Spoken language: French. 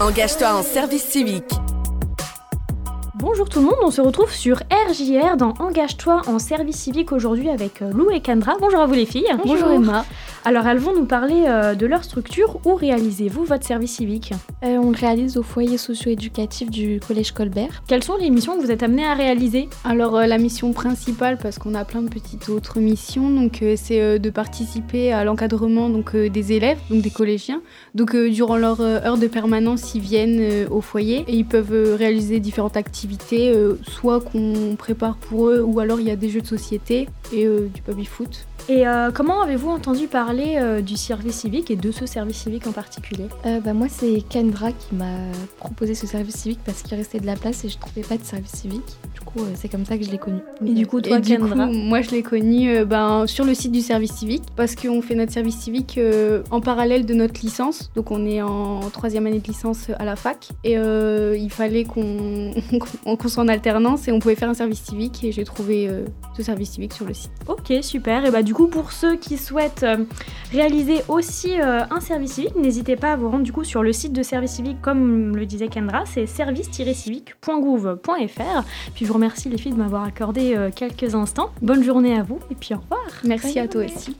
Engage-toi en service civique. Bonjour tout le monde, on se retrouve sur RJR dans Engage-toi en service civique aujourd'hui avec euh, Lou et Kendra. Bonjour à vous les filles. Bonjour, Emma. Alors elles vont nous parler euh, de leur structure. Où réalisez-vous votre service civique? Euh, on le réalise au foyer socio-éducatif du Collège Colbert. Quelles sont les missions que vous êtes amenés à réaliser? Alors euh, la mission principale, parce qu'on a plein de petites autres missions, donc c'est de participer à l'encadrement donc des élèves, donc des collégiens. Donc durant leur heure de permanence, ils viennent au foyer et ils peuvent réaliser différentes activités, euh, soit qu'on prépare pour eux, ou alors il y a des jeux de société et euh, du baby foot. Et euh, comment avez-vous entendu parler euh, du service civique et de ce service civique en particulier? Euh, bah, moi, c'est Kendra qui m'a proposé ce service civique parce qu'il restait de la place et je trouvais pas de service civique. Du coup, euh, c'est comme ça que je l'ai connu. Et du coup, toi, et du coup, Kendra moi je l'ai connu euh, ben, sur le site du service civique parce qu'on fait notre service civique euh, en parallèle de notre licence. Donc on est en troisième année de licence à la fac et euh, il fallait qu'on soit en alternance et on pouvait faire un service civique et j'ai trouvé ce service civique sur le site. Ok, super. Et bah du coup, pour ceux qui souhaitent euh, réaliser aussi euh, un service civique, n'hésitez pas à vous rendre du coup sur le site de service civique, comme le disait Kendra, c'est service-civique.gouv.fr. Puis je vous remercie les filles de m'avoir accordé euh, quelques instants. Bonne journée à vous et puis au revoir. Merci à toi aussi.